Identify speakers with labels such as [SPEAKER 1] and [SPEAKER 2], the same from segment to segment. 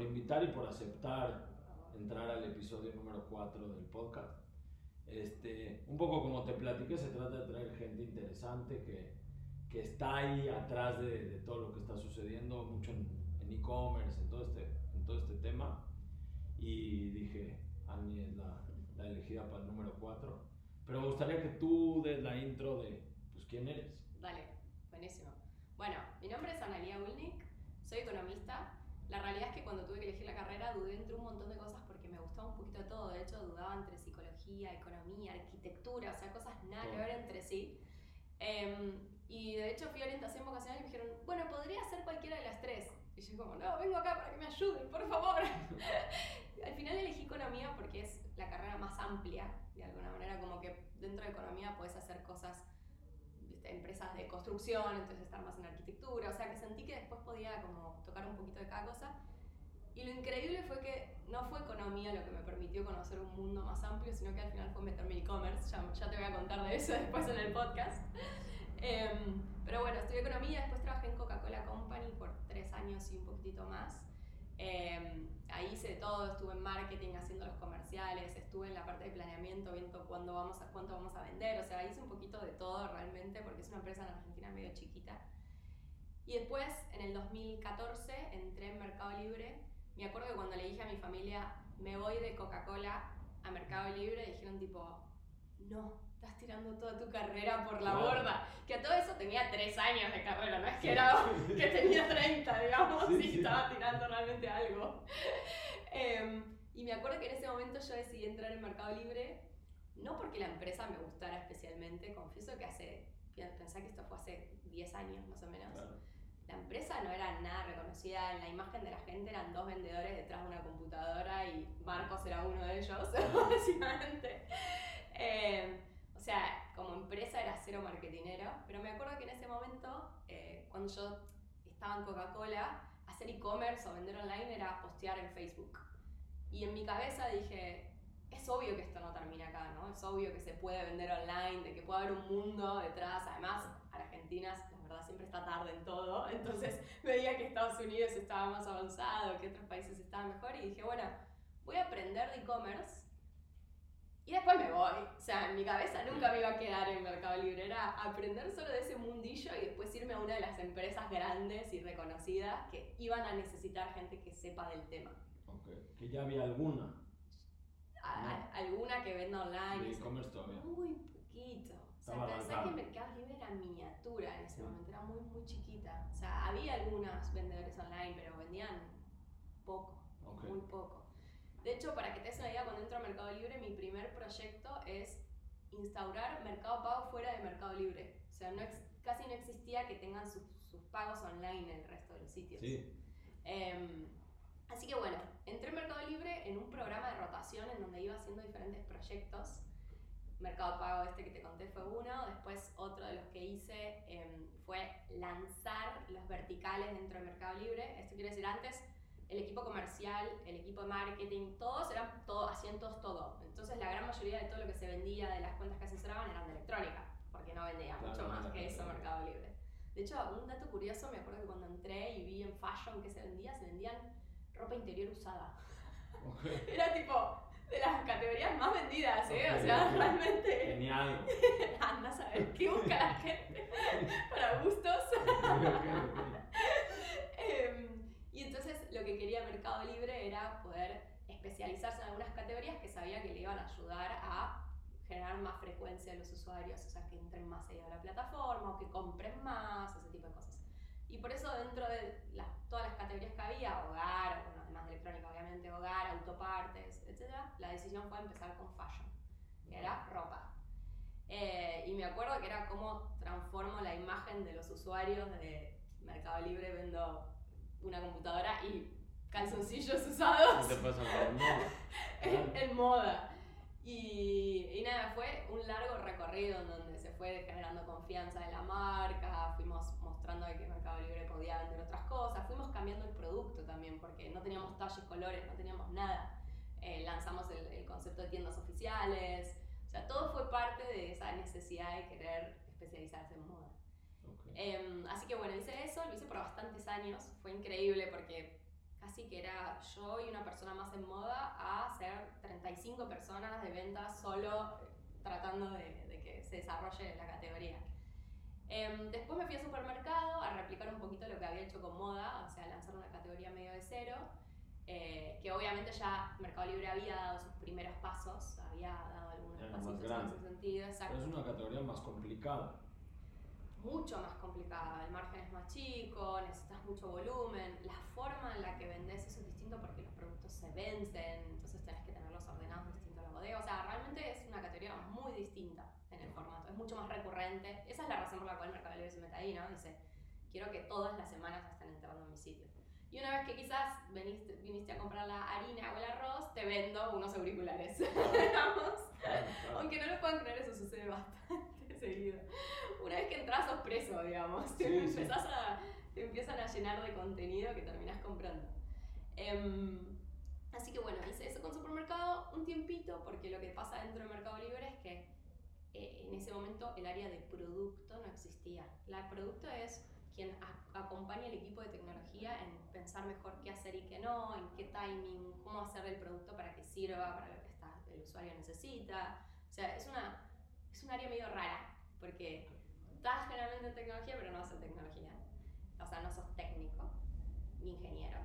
[SPEAKER 1] por invitar y por aceptar entrar al episodio número 4 del podcast. Este, un poco como te platiqué, se trata de traer gente interesante que, que está ahí atrás de, de, todo lo que está sucediendo, mucho en e-commerce, en, todo este, en todo este tema. Y dije, Ani es la, la elegida para el número 4. Pero me gustaría que tú des la intro de, pues, ¿quién eres?
[SPEAKER 2] Dale, buenísimo. Bueno, mi nombre es Analia Ulnik, soy economista. La realidad es que cuando tuve que elegir la carrera dudé entre un montón de cosas porque me gustaba un poquito todo. De hecho, dudaba entre psicología, economía, arquitectura, o sea, cosas nada que ver entre sí. Eh, y de hecho fui a orientación vocacional y me dijeron, bueno, podría ser cualquiera de las tres. Y yo como, no, vengo acá para que me ayuden, por favor. Al final elegí economía porque es la carrera más amplia, de alguna manera, como que dentro de economía puedes hacer cosas. Empresas de construcción, entonces estar más en arquitectura, o sea que sentí que después podía como tocar un poquito de cada cosa. Y lo increíble fue que no fue economía lo que me permitió conocer un mundo más amplio, sino que al final fue meterme en e-commerce, ya, ya, te voy a contar de eso después en el podcast. Eh, pero bueno, estudié economía, después trabajé en Coca-Cola Company por tres años y un poquitito más. Eh, ahí hice todo, estuve en marketing haciendo los comerciales, estuve en la parte de planeamiento viendo cuándo vamos a, cuánto vamos a vender, o sea, hice un poquito de todo realmente porque es una empresa en Argentina medio chiquita. Y después, en el 2014, entré en Mercado Libre. Me acuerdo que cuando le dije a mi familia, me voy de Coca-Cola a Mercado Libre, dijeron tipo, no, estás tirando toda tu carrera por la borda. Que a todo eso tenía tres años de carrera, no es que era que tenía 30, digamos, sí, y estaba tirando realmente algo. Eh, y me acuerdo que en ese momento yo decidí entrar en Mercado Libre, no porque la empresa me gustara especialmente, confieso que hace, pensé que esto fue hace 10 años más o menos. Claro. La empresa no era nada reconocida, en la imagen de la gente eran dos vendedores detrás de una computadora y Marcos era uno de ellos, básicamente. Eh, o sea, como empresa era cero marketinero, pero me acuerdo que en ese momento, eh, cuando yo estaba en Coca-Cola, hacer e-commerce o vender online era postear en Facebook. Y en mi cabeza dije, es obvio que esto no termina acá, ¿no? Es obvio que se puede vender online, de que puede haber un mundo detrás. Además, Argentina, la verdad, siempre está tarde en todo. Entonces veía que Estados Unidos estaba más avanzado, que otros países estaban mejor. Y dije, bueno, voy a aprender de e-commerce y después me voy. O sea, en mi cabeza nunca me iba a quedar en Mercado Libre. Era aprender solo de ese mundillo y después irme a una de las empresas grandes y reconocidas que iban a necesitar gente que sepa del tema.
[SPEAKER 1] Ok, que ya había alguna.
[SPEAKER 2] A, Alguna que venda online.
[SPEAKER 1] De e-commerce todavía.
[SPEAKER 2] Muy poquito. O sea, pensé que Mercado Libre era miniatura en ese momento, era muy, muy chiquita. O sea, había algunos vendedores online, pero vendían poco, okay. muy poco. De hecho, para que te des una idea, cuando entro a Mercado Libre, mi primer proyecto es instaurar Mercado Pago fuera de Mercado Libre. O sea, no casi no existía que tengan sus, sus, pagos online en el resto de los sitios.
[SPEAKER 1] Sí.
[SPEAKER 2] Eh, así que bueno, entré en Mercado Libre en un programa de rotación en donde iba haciendo diferentes proyectos. Mercado Pago, este que te conté, fue uno. Después, otro de los que hice eh, fue lanzar los verticales dentro de Mercado Libre. Esto quiere decir, antes el equipo comercial, el equipo de marketing, todos eran todo, hacían todos todo. Entonces la gran mayoría de todo lo que se vendía de las cuentas que asesoraban eran de electrónica, porque no vendía mucho más que eso Mercado Libre. De hecho, un dato curioso, me acuerdo que cuando entré y vi en fashion que se vendía, se vendían ropa interior usada. Era tipo de las categorías más vendidas, ¿eh? o sea, realmente...
[SPEAKER 1] Genial.
[SPEAKER 2] Anda a saber qué busca la gente para gustos. Y entonces lo que quería Mercado Libre era poder especializarse en algunas categorías que sabía que le iban a ayudar a generar más frecuencia a los usuarios, o sea, que entren más ahí a la plataforma o que compren más, ese tipo de cosas. Y por eso dentro de las, todas las categorías que había, hogar, bueno, además de electrónica obviamente, hogar, autopartes, etc., la decisión fue empezar con fashion, que era ropa. Eh, y me acuerdo que era cómo transformo la imagen de los usuarios de Mercado Libre vendo una computadora y calzoncillos usados.
[SPEAKER 1] ¿Qué te pasa en moda?
[SPEAKER 2] en, moda. Y, y, nada, fue un largo recorrido en donde se fue generando confianza en la marca, fuimos mostrando que Mercado Libre podía vender otras cosas, fuimos cambiando el producto también, porque no teníamos talles, colores, no teníamos nada. Eh, lanzamos el, el concepto de tiendas oficiales, o sea, todo fue parte de esa necesidad de querer especializarse en moda.
[SPEAKER 1] Okay.
[SPEAKER 2] Eh, así que bueno, hice eso, lo hice por bastantes años, fue increíble porque casi que era yo y una persona más en moda a ser 35 personas de ventas solo eh, tratando de, de que se desarrolle la categoría. Em, después me fui al supermercado a replicar un poquito lo que había hecho con moda, o sea, lanzar una categoría medio de cero, eh, que obviamente ya Mercado Libre había dado sus primeros pasos, había dado algunos
[SPEAKER 1] Era
[SPEAKER 2] pasitos en ese sentido, exacto
[SPEAKER 1] Pero es una categoría más complicada.
[SPEAKER 2] Mucho más complicada, el margen es más chico, necesitas mucho volumen, la forma en la que vendes eso es distinto porque los productos se vencen, entonces tenés que tenerlos ordenados distinto a la bodega, o sea, realmente es una categoría muy distinta en el formato, es mucho más recurrente, esa es la razón por la cual Mercado Libre se mete ahí, ¿no? Dice, quiero que todas las semanas estén entrando en mi sitio. Y una vez que quizás veniste, viniste a comprar la harina o el arroz, te vendo unos auriculares. Aunque no lo puedan creer, eso sucede bastante seguido. Una vez que entras sos preso, digamos. Te,
[SPEAKER 1] Sí, sí.
[SPEAKER 2] empezás a, te empiezan a llenar de contenido que terminás comprando. Em, así que bueno, hice eso con supermercado un tiempito, porque lo que pasa dentro de Mercado Libre es que eh, en ese momento el área de producto no existía. La producto es quien acompaña al equipo de tecnología en pensar mejor qué hacer y qué no, en qué timing, cómo hacer el producto para que sirva para lo que está, el usuario necesita. O sea, es, una, es un área medio rara, porque estás generalmente en tecnología, pero no haces tecnología. O sea, no sos técnico ni ingeniero.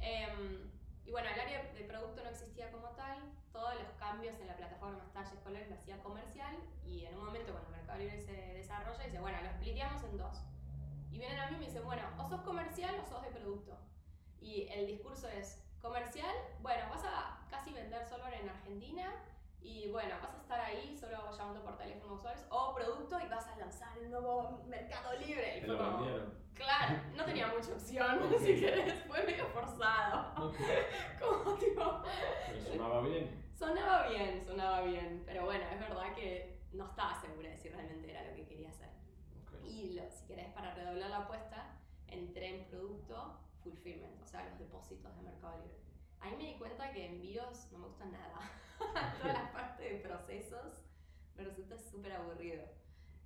[SPEAKER 2] Em, y bueno, el área de producto no existía como tal, todos los cambios en la plataforma talles, colores lo hacía comercial y en un momento cuando Mercado Libre se desarrolla dice, bueno, lo spliteamos en dos. Y vienen a mí y me dicen, bueno, o sos comercial o sos de producto. Y el discurso es, comercial, bueno, vas a casi vender solo en Argentina y bueno, vas a estar ahí solo llamando por teléfono a usuarios o producto y vas a lanzar el nuevo Mercado Libre. Y
[SPEAKER 1] Te
[SPEAKER 2] fue
[SPEAKER 1] lo
[SPEAKER 2] como,
[SPEAKER 1] vendieron.
[SPEAKER 2] claro, no tenía mucha opción, si querés, fue medio forzado. Como tipo,
[SPEAKER 1] Pero sonaba bien.
[SPEAKER 2] sonaba bien, sonaba bien, pero bueno, es verdad que no estaba segura de si realmente era lo que quería hacer.
[SPEAKER 1] Ok.
[SPEAKER 2] Y lo- si querés, para redoblar la apuesta, entré en producto fulfillment, o sea, los depósitos de Mercado Libre. Ahí me di cuenta que envíos no me gustan nada. Toda la parte de procesos me resulta súper aburrido.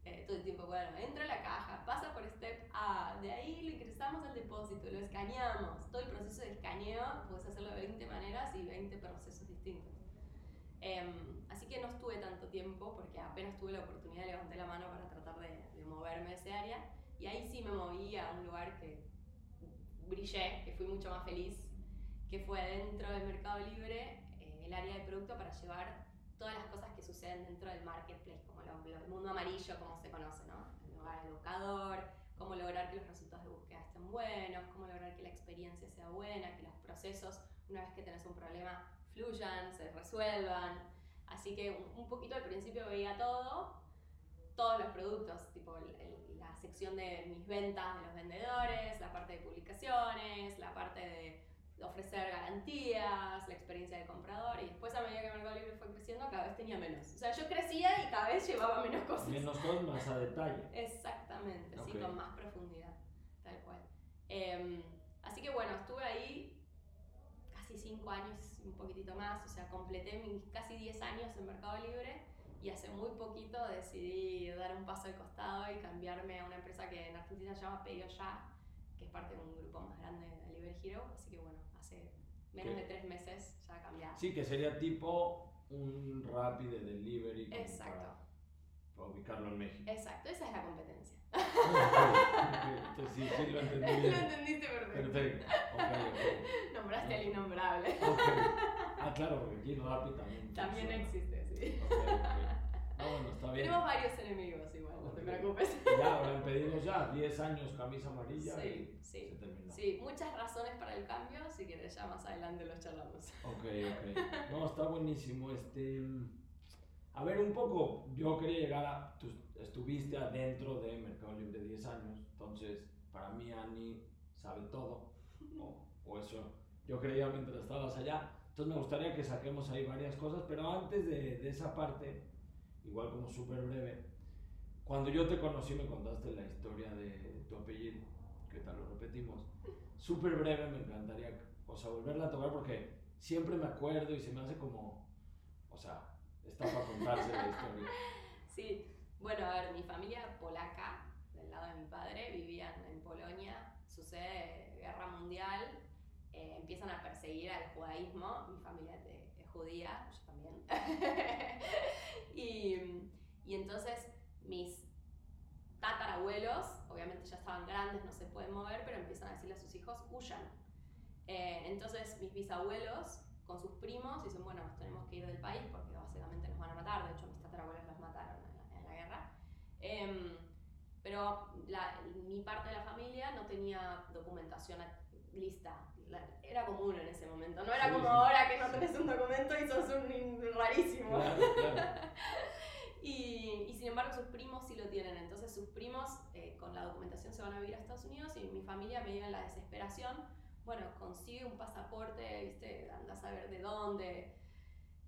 [SPEAKER 2] Eh, todo el tiempo, bueno, entra a la caja, pasa por step A, de ahí lo ingresamos al depósito, lo escaneamos. Todo el proceso de escaneo puedes hacerlo de 20 maneras y 20 procesos distintos. Em, así que no estuve tanto tiempo porque apenas tuve la oportunidad levanté la mano para tratar de, de moverme de ese área y ahí sí me moví a un lugar que brillé, que fui mucho más feliz, que fue dentro del Mercado Libre, eh, el área de producto para llevar todas las cosas que suceden dentro del marketplace, como el mundo amarillo, como se conoce, ¿no? El lugar educador, cómo lograr que los resultados de búsqueda estén buenos, cómo lograr que la experiencia sea buena, que los procesos, una vez que tenés un problema, fluyan, se resuelvan. Así que un, poquito al principio veía todo, todos los productos, tipo el- el- la sección de mis ventas de los vendedores, la parte de publicaciones, la parte de ofrecer garantías, la experiencia del comprador y después a medida que Mercado Libre fue creciendo cada vez tenía menos. O sea, yo crecía y cada vez llevaba menos cosas.
[SPEAKER 1] Menos cosas más a detalle.
[SPEAKER 2] Exactamente, sí,
[SPEAKER 1] Ok.
[SPEAKER 2] con más profundidad, tal cual. Em, así que bueno, estuve ahí casi 5 años, un poquitito más, o sea, completé mis casi 10 años en Mercado Libre y hace muy poquito decidí dar un paso al costado y cambiarme a una empresa que en Argentina se llama Pedido Ya, que es parte de un grupo más grande de Delivery Hero, así que bueno, hace menos
[SPEAKER 1] Ok.
[SPEAKER 2] de 3 meses ya cambiado.
[SPEAKER 1] Sí, que sería tipo un Rappi de delivery.
[SPEAKER 2] Exacto,
[SPEAKER 1] Para, ubicarlo en México.
[SPEAKER 2] exacto, esa es la competencia.
[SPEAKER 1] Ok, sí, sí, lo entendí
[SPEAKER 2] Lo entendiste perfecto.
[SPEAKER 1] Perfecto. Ok, ok.
[SPEAKER 2] Nombraste al innombrable.
[SPEAKER 1] Ok. Ah, claro, porque aquí Rappi también.
[SPEAKER 2] También
[SPEAKER 1] funciona.
[SPEAKER 2] existe, sí.
[SPEAKER 1] Ah, bueno, está bien.
[SPEAKER 2] Tenemos varios enemigos igual, no te preocupes.
[SPEAKER 1] Ya, ahora pedimos ya 10 años camisa amarilla
[SPEAKER 2] Sí,
[SPEAKER 1] y
[SPEAKER 2] sí.
[SPEAKER 1] se terminó.
[SPEAKER 2] Sí, muchas razones para el cambio, si quieres ya más adelante los charlamos.
[SPEAKER 1] Ok, ok. No, está buenísimo. Este, a ver, un poco, yo quería llegar a, tú estuviste adentro de Mercado Libre 10 años, entonces para mí Ani sabe todo, o, o eso yo creía mientras estabas allá. Entonces me gustaría que saquemos ahí varias cosas, pero antes de, de esa parte, igual como súper breve, cuando yo te conocí me contaste la historia de tu apellido, que tal lo repetimos. Súper breve, me encantaría, o sea, volverla a tocar porque siempre me acuerdo y se me hace como, o sea, está para contarse la historia.
[SPEAKER 2] Sí, bueno, a ver, mi familia polaca, del lado de mi padre, vivían en Polonia, sucede guerra mundial, eh, empiezan a perseguir al judaísmo, mi familia es, judía, yo también, y, entonces mis tatarabuelos, obviamente ya estaban grandes, no se pueden mover, pero empiezan a decirle a sus hijos, huyan. Eh, entonces mis bisabuelos con sus primos dicen, bueno, nos tenemos que ir del país porque básicamente nos van a matar, de hecho mis tatarabuelos los mataron en la, guerra. Em, pero mi parte de la familia no tenía documentación lista. Era común en ese momento, no era como ahora que no tenés un documento y sos un rarísimo. Y, sin embargo sus primos sí lo tienen. Entonces sus primos eh, con la documentación se van a vivir a Estados Unidos y mi familia me dio en la desesperación, bueno, consigue un pasaporte, viste, anda a saber de dónde,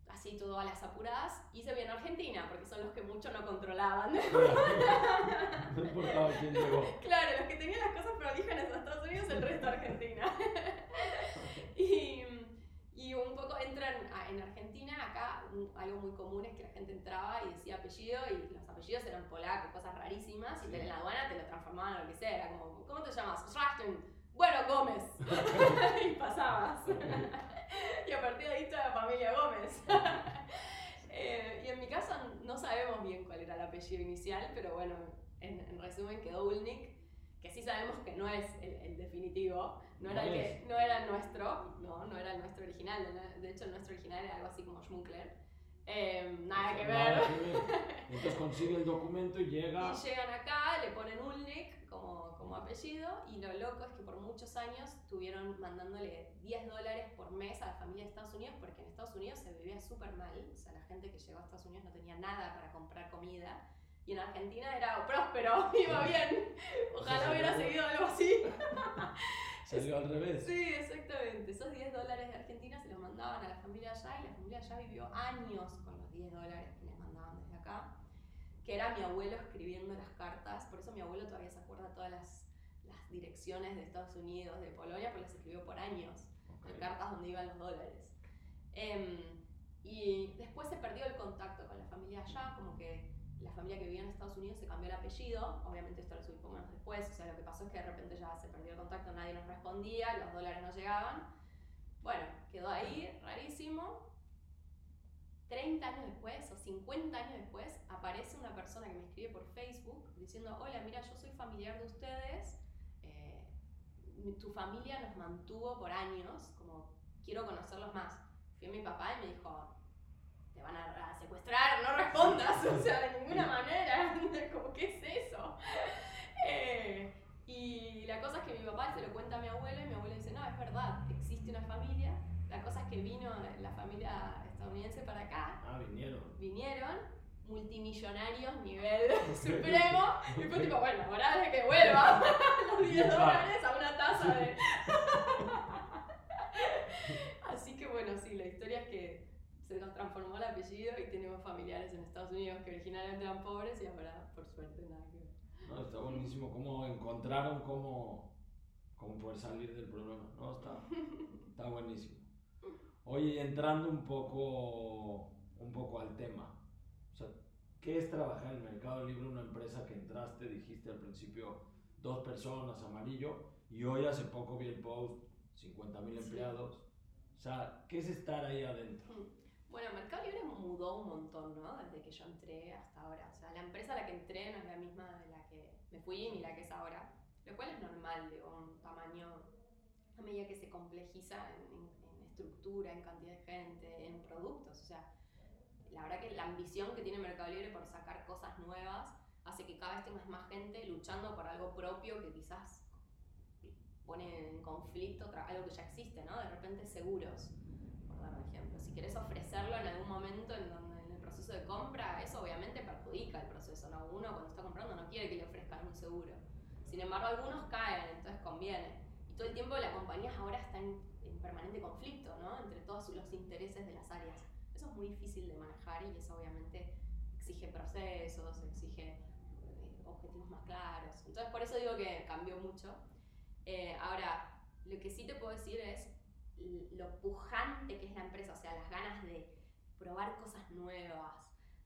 [SPEAKER 2] así todo a las apuradas, y se viene a Argentina, porque son los que mucho no controlaban.
[SPEAKER 1] no importaba quién llegó.
[SPEAKER 2] Claro, los que tenían las cosas prolígenes a Estados Unidos, el resto Argentina. y y un poco entran en Argentina, acá algo muy común es que la gente entraba y decía apellido y los apellidos eran polacos, cosas rarísimas, y en la aduana te lo transformaban en lo que sea, era como, ¿cómo te llamas? Schrachten. Bueno, Gómez. y pasabas. y a partir de ahí está la familia Gómez. Eh, y en mi caso no sabemos bien cuál era el apellido inicial, pero bueno, en, en resumen quedó Ulnik que sí sabemos que no es el, definitivo, no era, el que, no era nuestro, no, no era el nuestro original, de hecho el nuestro original era algo así como Schmunkler. Em, nada que ver.
[SPEAKER 1] Entonces consigue el documento y llega.
[SPEAKER 2] Y llegan acá, le ponen Ulnik como, como apellido, y lo loco es que por muchos años estuvieron mandándole 10 dólares por mes a la familia de Estados Unidos, porque en Estados Unidos se vivía súper mal, o sea, la gente que llegó a Estados Unidos no tenía nada para comprar comida y en Argentina era próspero, iba bien. Ojalá hubiera seguido algo así.
[SPEAKER 1] Salió al revés.
[SPEAKER 2] Sí, exactamente. Esos 10 dólares de Argentina se los mandaban a la familia allá y la familia allá vivió años con los 10 dólares que les mandaban desde acá. Que era mi abuelo escribiendo las cartas. Por eso mi abuelo todavía se acuerda todas las, las direcciones de Estados Unidos, de Polonia, porque las escribió por años. En cartas donde iban los dólares. Em, y después se perdió el contacto con la familia allá, como que la familia que vivía en Estados Unidos se cambió el apellido, obviamente esto lo supimos después, o sea, lo que pasó es que de repente ya se perdió el contacto, nadie nos respondía, los dólares no llegaban. Bueno, quedó ahí, rarísimo. 30 años después o 50 años después aparece una persona que me escribe por Facebook diciendo, hola, mira, yo soy familiar de ustedes, eh, tu familia nos mantuvo por años, como quiero conocerlos más. Fui a mi papá y me dijo, te van a, secuestrar, no respondas, o sea, de ninguna manera, como, ¿qué es eso? Eh, y la cosa es que mi papá se lo cuenta a mi abuelo y mi abuelo dice, no, es verdad, existe una familia, la cosa es que vino la familia estadounidense para acá.
[SPEAKER 1] Ah, vinieron.
[SPEAKER 2] Vinieron, multimillonarios, nivel supremo, y fue tipo, bueno, ahora es que vuelva los 10 dólares a una tasa de... Así que bueno, sí, la historia es que se nos transformó el apellido y tenemos familiares en Estados Unidos que originalmente eran pobres y ahora, por suerte, nada que ver.
[SPEAKER 1] No, está buenísimo cómo encontraron cómo, cómo poder salir del problema. No, está, está buenísimo. Oye, entrando un poco, un poco al tema. O sea, ¿qué es trabajar en el mercado libre? Una empresa que entraste, dijiste al principio, dos personas, amarillo, y hoy hace poco vi el post, 50 mil empleados. O sea, ¿qué es estar ahí adentro?
[SPEAKER 2] Bueno, Mercado Libre mudó un montón, ¿no? Desde que yo entré hasta ahora. O sea, la empresa a la que entré no es la misma de la que me fui ni la que es ahora. Lo cual es normal, digo, un tamaño a medida que se complejiza en, estructura, en cantidad de gente, en productos. O sea, la verdad que la ambición que tiene Mercado Libre por sacar cosas nuevas hace que cada vez tengas más gente luchando por algo propio que quizás pone en conflicto algo que ya existe, ¿no? De repente seguros por ejemplo. Si quieres ofrecerlo en algún momento en donde el proceso de compra, eso obviamente perjudica el proceso, ¿no? Uno cuando está comprando no quiere que le ofrezcan un seguro. Sin embargo, algunos caen, entonces conviene. Y todo el tiempo la compañía ahora está en, permanente conflicto, ¿no? Entre todos los intereses de las áreas. Eso es muy difícil de manejar y eso obviamente exige procesos, exige eh, objetivos más claros. Entonces, por eso digo que cambió mucho. Eh, ahora, lo que sí te puedo decir es, lo pujante que es la empresa, o sea, las ganas de probar cosas nuevas,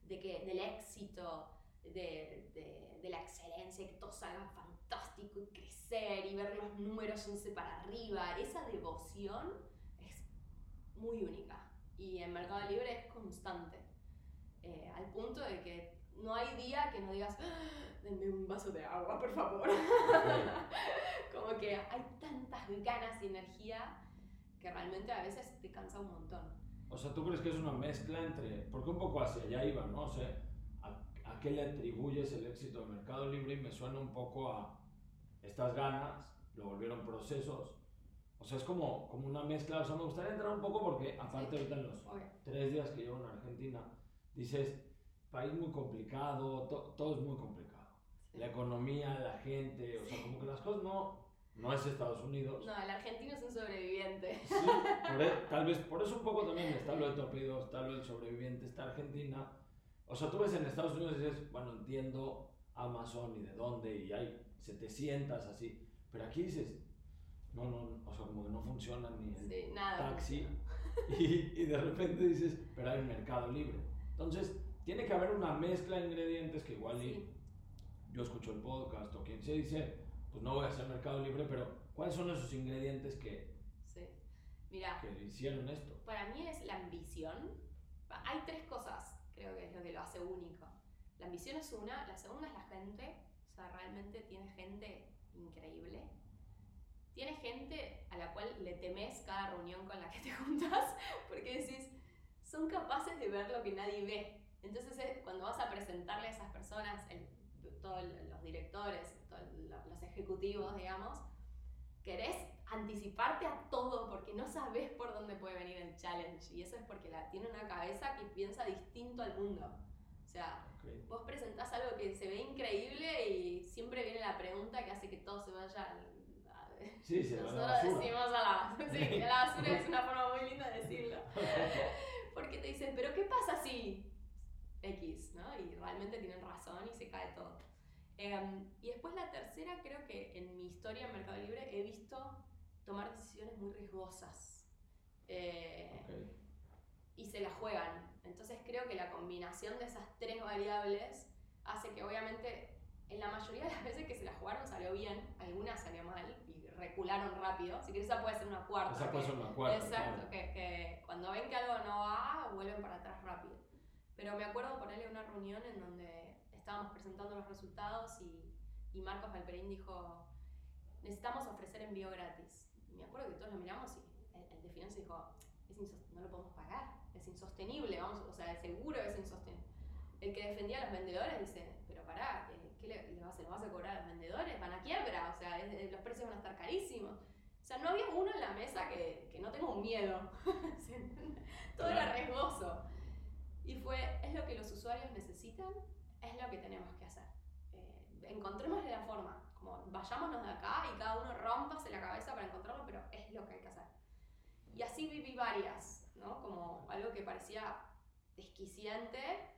[SPEAKER 2] de que, del éxito, de, de, de la excelencia, que todo salga fantástico y crecer y ver los números once para arriba, esa devoción es muy única y en Mercado Libre es constante, eh, al punto de que no hay día que no digas, ¡Ah! denme un vaso de agua, por favor. Como que hay tantas ganas y energía que realmente a veces te cansa un montón.
[SPEAKER 1] O sea, ¿tú crees que es una mezcla entre, porque un poco hacia allá iba, ¿no? O sea, ¿a, a qué le atribuyes el éxito del Mercado Libre? Y me suena un poco a estas ganas, lo volvieron procesos. O sea, es como, como una mezcla. O sea, me gustaría entrar un poco porque, aparte, ahorita en los
[SPEAKER 2] Obvio.
[SPEAKER 1] tres días que llevo en Argentina, dices, país muy complicado, to- todo es muy complicado.
[SPEAKER 2] Sí.
[SPEAKER 1] La economía, la gente, o sea, como que las cosas no, no es Estados Unidos.
[SPEAKER 2] No, el argentino es un sobreviviente.
[SPEAKER 1] Sí, por e- tal vez por eso un poco también está lo de Torpedo, está lo del sobreviviente, está Argentina. O sea, tú ves en Estados Unidos y dices, bueno, entiendo Amazon y de dónde, y hay 700 así. Pero aquí dices, no, no, o sea, como que no funciona ni el
[SPEAKER 2] Sí,
[SPEAKER 1] taxi. Y, y de repente dices, pero hay mercado libre. Entonces, tiene que haber una mezcla de ingredientes que igual y
[SPEAKER 2] Sí.
[SPEAKER 1] yo escucho el podcast o quien se dice, pues no voy a hacer mercado libre, pero ¿cuáles son esos ingredientes que,
[SPEAKER 2] Sí. Mira,
[SPEAKER 1] que hicieron esto?
[SPEAKER 2] para mí es la ambición. Hay tres cosas, creo que es lo que lo hace único. La ambición es una, la segunda es la gente, o sea, realmente tiene gente increíble. Tiene gente a la cual le temes cada reunión con la que te juntas, porque decís, son capaces de ver lo que nadie ve. Entonces, eh, cuando vas a presentarle a esas personas, el- todos los directores, los ejecutivos, digamos, querés anticiparte a todo porque no sabes por dónde puede venir el challenge. Y eso es porque la, tiene una cabeza que piensa distinto al mundo. O sea,
[SPEAKER 1] Ok.
[SPEAKER 2] vos presentás algo que se ve increíble y siempre viene la pregunta que hace que todo se vaya al- a-
[SPEAKER 1] Sí, se a
[SPEAKER 2] Nosotros
[SPEAKER 1] la
[SPEAKER 2] decimos a la, sí, que la basura es una forma muy linda de decirlo. Porque te dicen, pero ¿qué pasa si X? ¿no? Y realmente tienen razón y se cae todo. Em, y después la tercera, creo que en mi historia en Mercado Libre he visto tomar decisiones muy riesgosas. Eh,
[SPEAKER 1] Ok.
[SPEAKER 2] y se la juegan. Entonces creo que la combinación de esas tres variables hace que obviamente en la mayoría de las veces que se la jugaron salió bien, algunas salió mal y recularon rápido. Si quieres esa puede ser una cuarta.
[SPEAKER 1] Esa puede ser una cuarta.
[SPEAKER 2] Exacto,
[SPEAKER 1] claro.
[SPEAKER 2] que, que cuando ven que algo no va, vuelven para atrás rápido. Pero me acuerdo ponerle una reunión en donde estábamos presentando los resultados y, y Marcos Valperín dijo, necesitamos ofrecer envío gratis. Y me acuerdo que todos lo miramos y el, el de finanzas dijo, "Es no lo podemos pagar, es insostenible, vamos, o sea, seguro es insostenible. El que defendía a los vendedores dice, pero pará, ¿qué, qué le, le vas, a- le vas a cobrar a los vendedores? Van a quiebra, o sea, es- es- los precios van a estar carísimos. O sea, no había uno en la mesa que, que no tenga un miedo. Todo era
[SPEAKER 1] Claro.
[SPEAKER 2] riesgoso. Y fue, es lo que los usuarios necesitan, es lo que tenemos que hacer. Eh, encontrémosle la forma, como vayámonos de acá y cada uno rompase la cabeza para encontrarlo, pero es lo que hay que hacer. Y así viví varias, ¿no? Como algo que parecía desquiciante.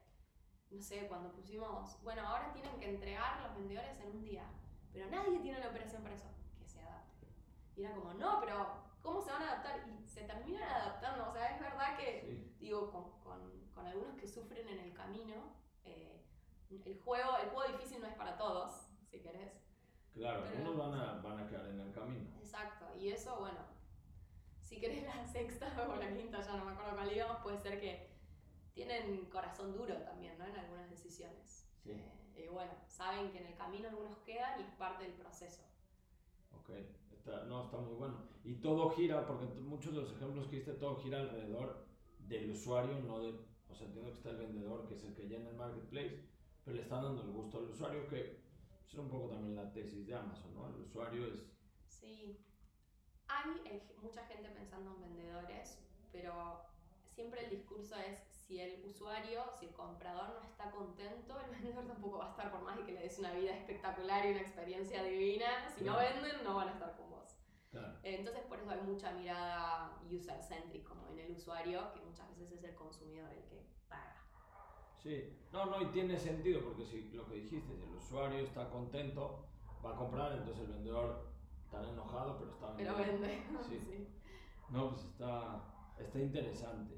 [SPEAKER 2] No sé, cuando pusimos, bueno, ahora tienen que entregar los vendedores en un día, pero nadie tiene la operación para eso, que se adapte. Y era como, no, pero ¿cómo se van a adaptar? Y se terminan adaptando, o sea, es verdad que
[SPEAKER 1] Sí.
[SPEAKER 2] digo, con, con, con algunos que sufren en el camino, eh, el, juego, el juego difícil no es para todos, si querés.
[SPEAKER 1] Claro, algunos van a, van a quedar en el camino.
[SPEAKER 2] Exacto, y eso, bueno, si querés la sexta o la quinta, ya no me acuerdo cuál íbamos, puede ser que tienen corazón duro también, ¿no? En algunas decisiones.
[SPEAKER 1] Sí.
[SPEAKER 2] Eh, y bueno, saben que en el camino algunos quedan y es parte del proceso.
[SPEAKER 1] Ok, está, no, está muy bueno. Y todo gira, porque muchos de los ejemplos que diste, todo gira alrededor del usuario, no del... O sea, entiendo que está el vendedor, que es el que llena el marketplace, pero le están dando el gusto al usuario, que es un poco también la tesis de Amazon, ¿no? El usuario es...
[SPEAKER 2] Sí, hay eh, mucha gente pensando en vendedores, pero siempre el discurso es si el usuario, si el comprador no está contento, el vendedor tampoco va a estar por más de que le des una vida espectacular y una experiencia divina. Si no
[SPEAKER 1] Claro.
[SPEAKER 2] venden, no van a estar con vos.
[SPEAKER 1] Claro,
[SPEAKER 2] Eh, Entonces por eso hay mucha mirada user-centric como en el usuario, que muchas veces es el consumidor el que.
[SPEAKER 1] Sí. No, no, y tiene sentido, porque si lo que dijiste, si el usuario está contento, va a comprar, entonces el vendedor está enojado, pero está
[SPEAKER 2] Pero
[SPEAKER 1] vendiendo.
[SPEAKER 2] vende.
[SPEAKER 1] Sí.
[SPEAKER 2] sí.
[SPEAKER 1] No, pues está, está interesante.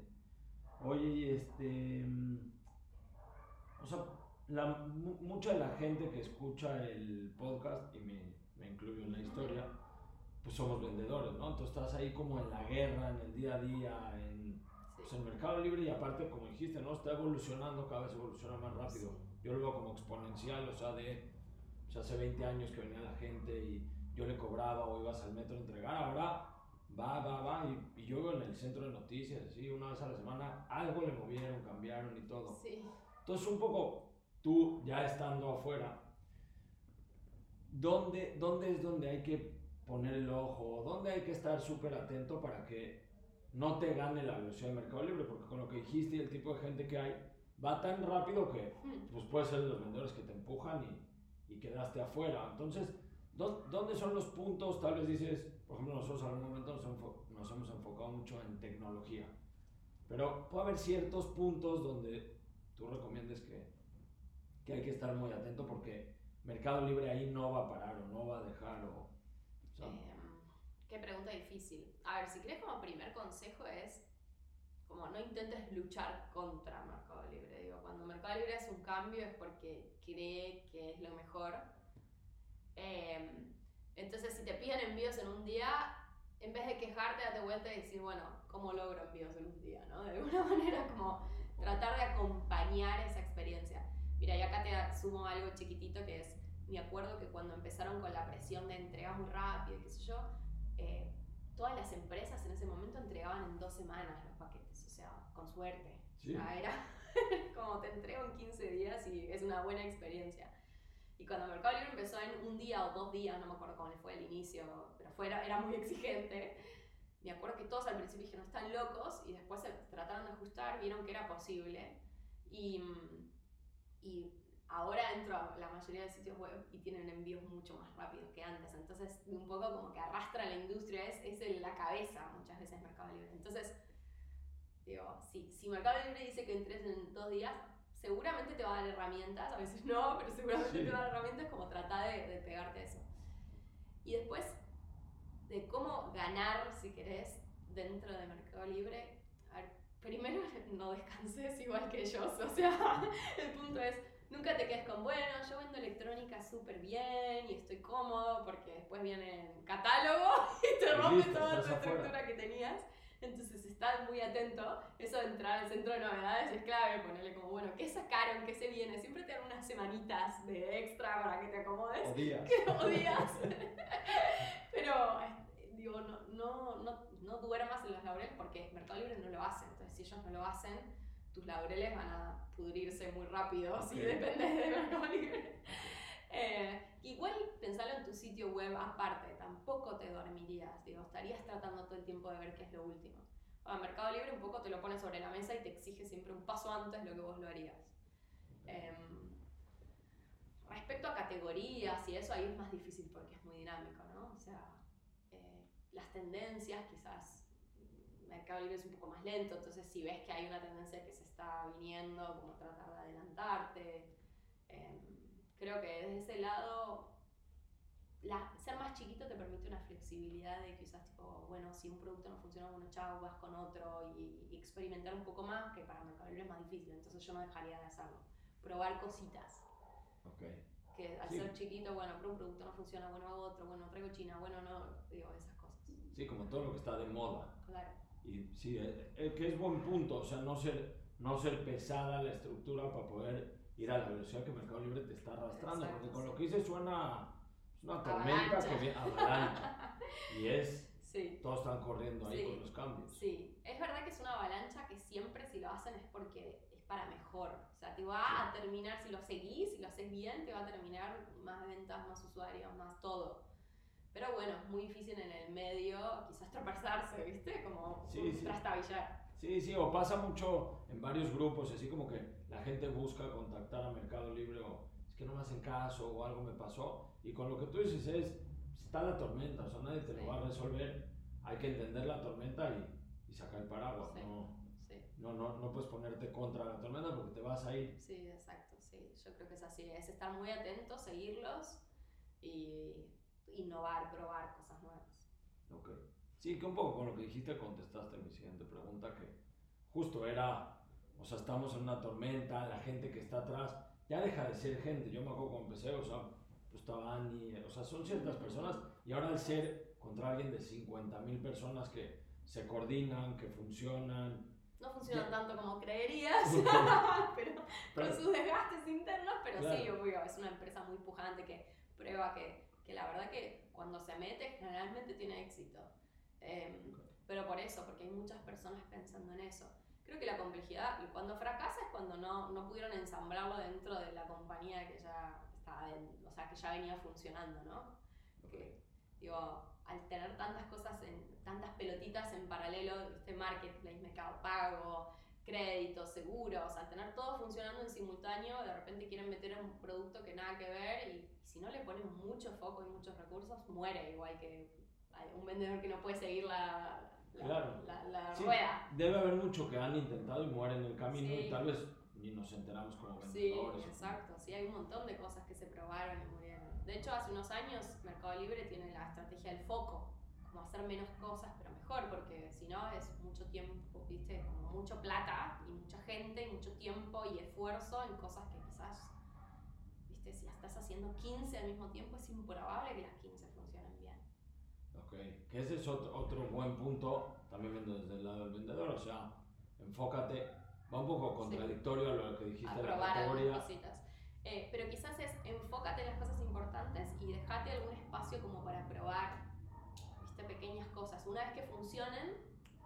[SPEAKER 1] Oye, este. mm, O sea, la, mucha de la gente que escucha el podcast, y me, me incluyo en la historia, pues somos vendedores, ¿no? Entonces estás ahí como en la guerra, en el día a día, en, pues, el mercado libre y aparte, como dijiste, ¿no? Está evolucionando, cada vez evoluciona más rápido. Yo lo veo como exponencial, o sea, de pues, hace 20 años que venía la gente y yo le cobraba o ibas al metro a entregar, ahora va, va, va, y, y, yo en el centro de noticias, así, una vez a la semana, algo le movieron, cambiaron y todo.
[SPEAKER 2] Sí.
[SPEAKER 1] Entonces, un poco tú ya estando afuera, ¿dónde, ¿dónde es donde hay que poner el ojo? ¿Dónde hay que estar súper atento para que no te gane la velocidad del mercado libre? Porque con lo que dijiste y el tipo de gente que hay, va tan rápido que hmm. pues puede ser los vendedores que te empujan y, y quedaste afuera. Entonces, ¿dónde son los puntos? Tal vez dices, por ejemplo, nosotros en algún momento nos, nos hemos enfocado mucho en tecnología. Pero puede haber ciertos puntos donde tú recomiendes que que hay que estar muy atento porque Mercado Libre ahí no va a parar o no va a dejar o...
[SPEAKER 2] Em, qué pregunta difícil. A ver, si crees como primer consejo es como no intentes luchar contra Mercado Libre. Digo, cuando Mercado Libre hace un cambio es porque cree que es lo mejor. Em, entonces, si te piden envíos en un día, en vez de quejarte, date vuelta y decir, bueno, ¿cómo logro envíos en un día? ¿no? De alguna manera, como tratar de acompañar esa experiencia. Mira, y acá te sumo algo chiquitito que es, me acuerdo que cuando empezaron con la presión de entrega muy rápido, qué sé yo, eh, todas las empresas en ese momento entregaban en dos semanas los paquetes, o sea, con suerte. era como te entrego en 15 días y es una buena experiencia. Y cuando Mercado Libre empezó en un día o dos días, no me acuerdo cómo le fue al inicio, pero fuera, era muy exigente. Me acuerdo que todos al principio dijeron, están locos, y después se trataron de ajustar, vieron que era posible. Y mm, y ahora entro a la mayoría de sitios web y tienen envíos mucho más rápidos que antes. Entonces, un poco como que arrastra la industria, es, es la cabeza muchas veces Mercado Libre. Entonces, digo, si, si Mercado Libre dice que entres en dos días, seguramente te va a dar herramientas, a veces no, pero seguramente te va a dar herramientas como tratar de, de pegarte a eso. Y después, de cómo ganar, si querés, dentro de Mercado Libre, primero no descanses igual que ellos, o sea, el punto es, nunca te quedes con, bueno, yo vendo electrónica súper bien y estoy cómodo porque después viene el catálogo y te rompe toda tu estructura que tenías. Entonces, estás muy atento. Eso de entrar al centro de novedades es clave. Ponerle como, bueno, ¿qué sacaron? ¿Qué se viene? Siempre te dan unas semanitas de extra para que te acomodes.
[SPEAKER 1] O días.
[SPEAKER 2] o días. Pero, digo, no, no, no, no duermas en los laureles porque Mercado Libre no lo hace. Entonces, si ellos no lo hacen, tus laureles van a pudrirse muy rápido si dependes de Mercado Libre. Eh, igual pensarlo en tu sitio web aparte, tampoco te dormirías, digo, estarías tratando todo el tiempo de ver qué es lo último. Para Mercado Libre un poco te lo pone sobre la mesa y te exige siempre un paso antes lo que vos lo harías. Em, respecto a categorías y eso, ahí es más difícil porque es muy dinámico, ¿no? O sea, eh, las tendencias quizás Mercado Libre es un poco más lento, entonces si ves que hay una tendencia que se está viniendo, como tratar de adelantarte. Em, creo que desde ese lado, ser más chiquito te permite una flexibilidad de quizás tipo, bueno, si un producto no funciona, bueno, chao, vas con otro y, experimentar un poco más, que para Mercado Libre es más difícil, entonces yo no dejaría de hacerlo. Probar cositas.
[SPEAKER 1] Okay.
[SPEAKER 2] Que al ser chiquito, bueno, pero un producto no funciona, bueno, hago otro, bueno, traigo China, bueno, no, digo, esas cosas.
[SPEAKER 1] Sí, como todo lo que está de moda.
[SPEAKER 2] Claro.
[SPEAKER 1] Y sí, eh, eh, que es buen punto, o sea, no ser, no ser pesada la estructura para poder ir a la velocidad que Mercado Libre te está arrastrando, porque con lo que dices suena es una tormenta que viene avalancha. y es,
[SPEAKER 2] sí.
[SPEAKER 1] todos están corriendo ahí con los cambios.
[SPEAKER 2] Sí, es verdad que es una avalancha que siempre si lo hacen es porque es para mejor. O sea, te va a terminar, si lo seguís, si lo haces bien, te va a terminar más ventas, más usuarios, más todo. Pero bueno, es muy difícil en el medio quizás tropezarse, ¿viste? Como
[SPEAKER 1] sí, sí.
[SPEAKER 2] trastabillar.
[SPEAKER 1] Sí, sí, o pasa mucho en varios grupos, así como que la gente busca contactar a Mercado Libre o es que no me hacen caso o algo me pasó. Y con lo que tú dices es, está la tormenta, o sea, nadie te lo va a resolver. Hay que entender la tormenta y, y sacar el paraguas, ¿no? No, no, no puedes ponerte contra la tormenta porque te vas a ir.
[SPEAKER 2] Sí, exacto, sí. Yo creo que es así. Es estar muy atento, seguirlos y innovar, probar cosas nuevas.
[SPEAKER 1] Ok. Sí, que un poco con lo que dijiste contestaste mi siguiente pregunta, que justo era, o sea, estamos en una tormenta, la gente que está atrás ya deja de ser gente. Yo me acuerdo cuando empecé, o sea, pues estaba Ani, o sea, son ciertas personas y ahora al ser contra alguien de 50.000 personas que se coordinan, que funcionan.
[SPEAKER 2] No funcionan tanto como creerías, pero, con sus desgastes internos, pero sí, obvio, es una empresa muy pujante que prueba que, que la verdad que cuando se mete generalmente tiene éxito. Em, pero por eso, porque hay muchas personas pensando en eso. Creo que la complejidad, cuando fracasa es cuando no, no pudieron ensamblarlo dentro de la compañía que ya estaba, o sea, que ya venía funcionando, ¿no? Que, digo, al tener tantas cosas, en, tantas pelotitas en paralelo, este marketplace, mercado pago, créditos, seguros, al tener todo funcionando en simultáneo, de repente quieren meter un producto que nada que ver y, si no le ponen mucho foco y muchos recursos, muere, igual que un vendedor que no puede seguir la, la, rueda.
[SPEAKER 1] Debe haber mucho que han intentado y mueren en el camino y tal vez ni nos enteramos como vendedores.
[SPEAKER 2] Sí, exacto. Sí, hay un montón de cosas que se probaron y murieron. De hecho, hace unos años Mercado Libre tiene la estrategia del foco, como hacer menos cosas pero mejor, porque si no es mucho tiempo, viste, como mucho plata y mucha gente y mucho tiempo y esfuerzo en cosas que quizás, viste, si estás haciendo 15 al mismo tiempo es improbable que las 15 funcionen bien.
[SPEAKER 1] Ok, que ese es otro, otro buen punto, también viendo desde el lado del vendedor, o sea, enfócate, va un poco contradictorio a lo que dijiste
[SPEAKER 2] de la categoría. Eh, pero quizás es enfócate en las cosas importantes y dejate algún espacio como para probar ¿viste? pequeñas cosas. Una vez que funcionen,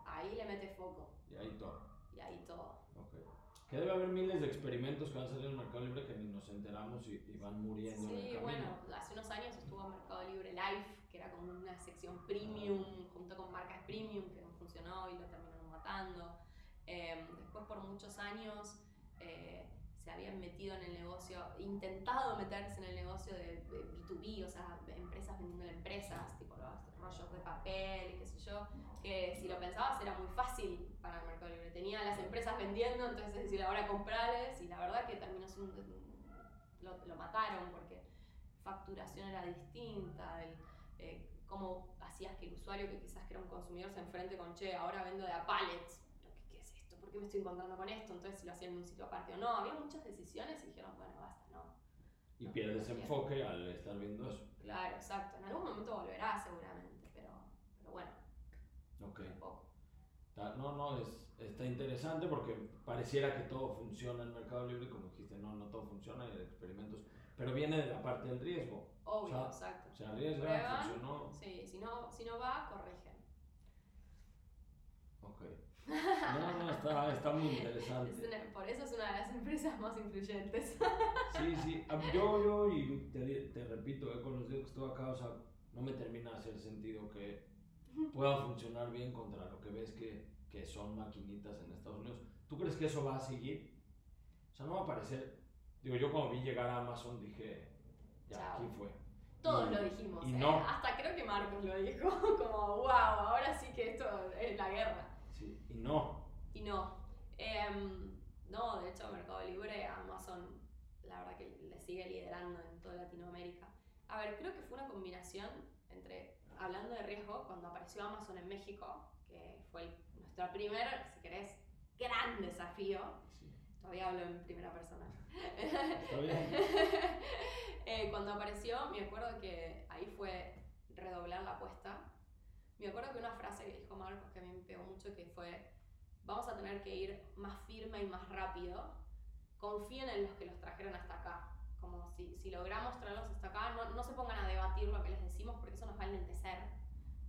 [SPEAKER 2] ahí le metes foco.
[SPEAKER 1] Y ahí todo.
[SPEAKER 2] Y ahí todo.
[SPEAKER 1] Okay. Que debe haber miles de experimentos que van a salir en Mercado Libre que ni nos enteramos y, van muriendo.
[SPEAKER 2] Sí, bueno, hace unos años estuvo Mercado Libre Live, que era como una sección premium, junto con marcas premium, que no funcionó y lo terminaron matando. Em, después, por muchos años, eh, se habían metido en el negocio, intentado meterse en el negocio de, B2B, o sea, empresas vendiendo empresas, tipo los rollos de papel, qué sé yo, que si lo pensabas era muy fácil para el Mercado Libre. Tenía las empresas vendiendo, entonces decir ahora comprarles, y la verdad que terminó siendo, lo, mataron porque facturación era distinta, el, eh, cómo hacías que el usuario que quizás era un consumidor se enfrente con, che, ahora vendo de a pallets, ¿por qué me estoy encontrando con esto? Entonces, si lo hacían en un sitio aparte o no. Había muchas decisiones y dijeron, bueno, basta, no.
[SPEAKER 1] Y pierdes enfoque al estar viendo eso.
[SPEAKER 2] Claro, exacto. En algún momento volverá seguramente, pero, pero bueno.
[SPEAKER 1] Ok. No, no, es, está interesante porque pareciera que todo funciona en el mercado libre, como dijiste, no, no todo funciona, hay experimentos, pero viene de la parte del riesgo.
[SPEAKER 2] Obvio, exacto.
[SPEAKER 1] Se arriesga, funcionó.
[SPEAKER 2] Sí, si no, si no va, corrigen.
[SPEAKER 1] Ok. No, no, está, está muy interesante.
[SPEAKER 2] por eso es una de las empresas más influyentes.
[SPEAKER 1] Sí, sí. Yo, yo y te, te repito, eh, con los que estoy acá, o sea, no me termina de hacer sentido que pueda funcionar bien contra lo que ves que, que son maquinitas en Estados Unidos. ¿Tú crees que eso va a seguir? O sea, no va a parecer. Digo, yo cuando vi llegar a Amazon dije, ya, aquí fue.
[SPEAKER 2] Todos lo dijimos. Y ¿eh? no. Hasta creo que Marcos lo dijo, como, wow, ahora sí que esto es la guerra
[SPEAKER 1] y no.
[SPEAKER 2] Y no. Em, no, de hecho, Mercado Libre, Amazon, la verdad que le sigue liderando en toda Latinoamérica. A ver, creo que fue una combinación entre, hablando de riesgo, cuando apareció Amazon en México, que fue nuestro primer, si querés, gran desafío. Todavía hablo en primera persona.
[SPEAKER 1] Está bien.
[SPEAKER 2] Eh, cuando apareció, me acuerdo que ahí fue redoblar la apuesta me acuerdo que una frase que dijo Marcos que a mí me pegó mucho que fue, vamos a tener que ir más firme y más rápido, confíen en los que los trajeron hasta acá. Como si, si logramos traerlos hasta acá, no, no se pongan a debatir lo que les decimos porque eso nos va a enlentecer.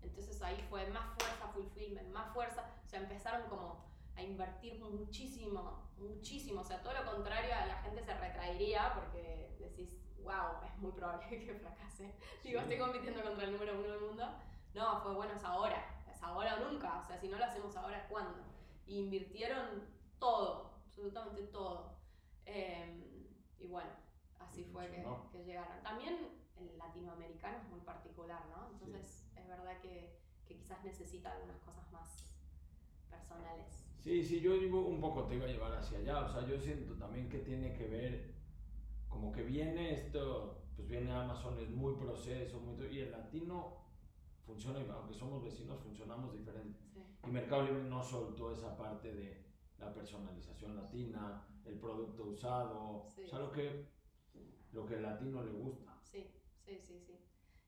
[SPEAKER 2] Entonces ahí fue más fuerza, fulfillment, más fuerza. O sea, empezaron como a invertir muchísimo, muchísimo. O sea, todo lo contrario, la gente se retraería porque decís, wow, es muy probable que fracase. Digo, estoy compitiendo contra el número uno del mundo no, fue bueno, es ahora, es ahora o nunca, o sea, si no lo hacemos ahora, ¿cuándo? Y invirtieron todo, absolutamente todo. Em, y bueno, así fue que, que, llegaron. También el latinoamericano es muy particular, ¿no? Entonces es verdad que, que, quizás necesita algunas cosas más personales.
[SPEAKER 1] Sí, sí, yo un poco te iba a llevar hacia allá, o sea, yo siento también que tiene que ver, como que viene esto, pues viene Amazon, es muy proceso, muy, y el latino funciona, aunque somos vecinos, funcionamos diferente. Y Mercado Libre no soltó esa parte de la personalización latina, el producto usado,
[SPEAKER 2] Sí.
[SPEAKER 1] o sea, lo que, lo que al latino le gusta.
[SPEAKER 2] Sí, sí, sí, sí.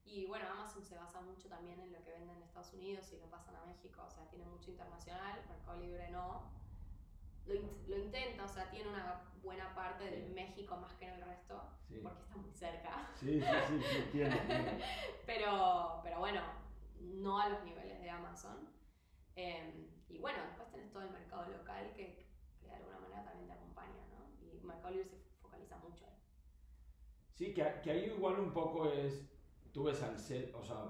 [SPEAKER 2] Y bueno, Amazon se basa mucho también en lo que venden en Estados Unidos y lo pasan a México, o sea, tiene mucho internacional, Mercado Libre no. Lo, in- lo intenta, o sea, tiene una buena parte de
[SPEAKER 1] Sí.
[SPEAKER 2] México más que en el resto,
[SPEAKER 1] Sí,
[SPEAKER 2] porque está muy cerca.
[SPEAKER 1] sí, sí, sí, sí, tiene, tiene.
[SPEAKER 2] Pero, pero bueno, no a los niveles de Amazon. Eh, y bueno, después tenés todo el mercado local que, que de alguna manera también te acompaña, ¿no? Y Mercado Libre se focaliza mucho ahí.
[SPEAKER 1] Sí, que, que ahí igual un poco es, tú ves al seller, o sea,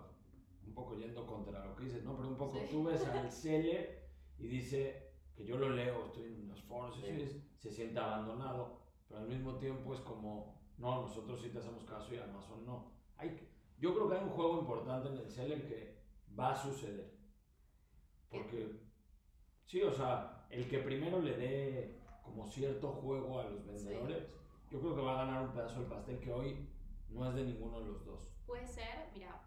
[SPEAKER 1] un poco yendo contra lo que dices, ¿no? Pero un poco
[SPEAKER 2] Sí.
[SPEAKER 1] tú ves al seller y dice, que yo lo leo, estoy en los foros,
[SPEAKER 2] Sí.
[SPEAKER 1] es- se siente abandonado, pero al mismo tiempo es como, no, nosotros sí te hacemos caso y Amazon no. Hay, yo creo que hay un juego importante en el seller que va a suceder. Porque, sí, o sea, el que primero le dé como cierto juego a los vendedores, yo creo que va a ganar un pedazo del pastel que hoy no es de ninguno de los dos.
[SPEAKER 2] Puede ser, mira,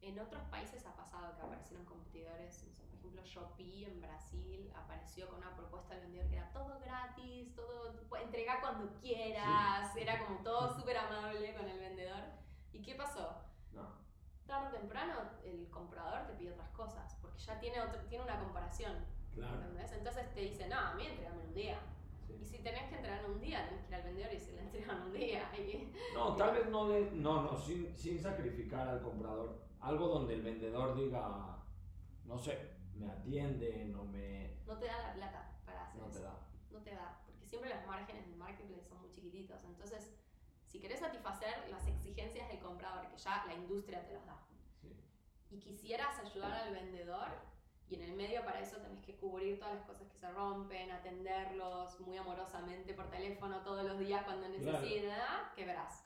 [SPEAKER 2] en otros países ha pasado que aparecieron competidores, no sé, por ejemplo Shopee en Brasil apareció con una propuesta al vendedor que era todo gratis, todo, entrega cuando quieras, era como todo súper amable con el vendedor. ¿Y qué pasó?
[SPEAKER 1] No.
[SPEAKER 2] Tarde o temprano el comprador te pide otras cosas, porque ya tiene, otro, tiene una comparación,
[SPEAKER 1] Claro.
[SPEAKER 2] ¿entendés? Entonces te dice, no, a mí entregame en un día.
[SPEAKER 1] sí.
[SPEAKER 2] Y si tenés que entregar en un día, tenés que ir al vendedor y se le entregan en un día. Y,
[SPEAKER 1] No, tal vez no de, no, no, sin, sin sacrificar al comprador. Algo donde el vendedor diga, no sé, me atienden o me...
[SPEAKER 2] no te da la plata para hacer
[SPEAKER 1] No
[SPEAKER 2] eso.
[SPEAKER 1] te da.
[SPEAKER 2] no te da, porque siempre los márgenes del marketplace son muy chiquititos. Entonces, si querés satisfacer las exigencias del comprador, que ya la industria te los da,
[SPEAKER 1] Sí.
[SPEAKER 2] y quisieras ayudar al vendedor, y en el medio para eso tenés que cubrir todas las cosas que se rompen, atenderlos muy amorosamente por teléfono todos los días cuando
[SPEAKER 1] Claro.
[SPEAKER 2] necesita, que verás.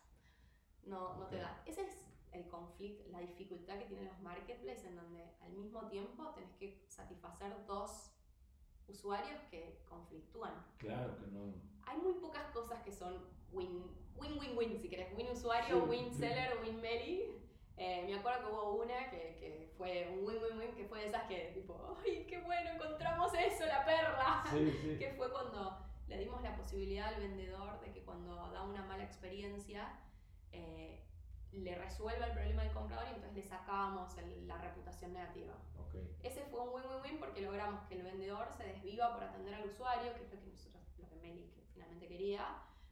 [SPEAKER 2] No, no te
[SPEAKER 1] Ok.
[SPEAKER 2] da. Ese es el conflicto, la dificultad que tienen los marketplaces, en donde al mismo tiempo tenés que satisfacer dos usuarios que conflictúan.
[SPEAKER 1] Claro que no.
[SPEAKER 2] Hay muy pocas cosas que son win, win, win, win, si querés, win usuario,
[SPEAKER 1] Sí,
[SPEAKER 2] win seller, win Meli. Eh, me acuerdo que hubo una que, que fue un win, win, win, que fue de esas que tipo, ¡ay, qué bueno, encontramos eso, la perla!
[SPEAKER 1] Sí, sí.
[SPEAKER 2] que fue cuando le dimos la posibilidad al vendedor de que cuando da una mala experiencia, eh, le resuelva el problema del comprador y entonces le sacábamos el- la reputación negativa.
[SPEAKER 1] Ok.
[SPEAKER 2] Ese fue un win-win-win porque logramos que el vendedor se desviva por atender al usuario, que es lo que nosotros, lo que Meli que finalmente quería.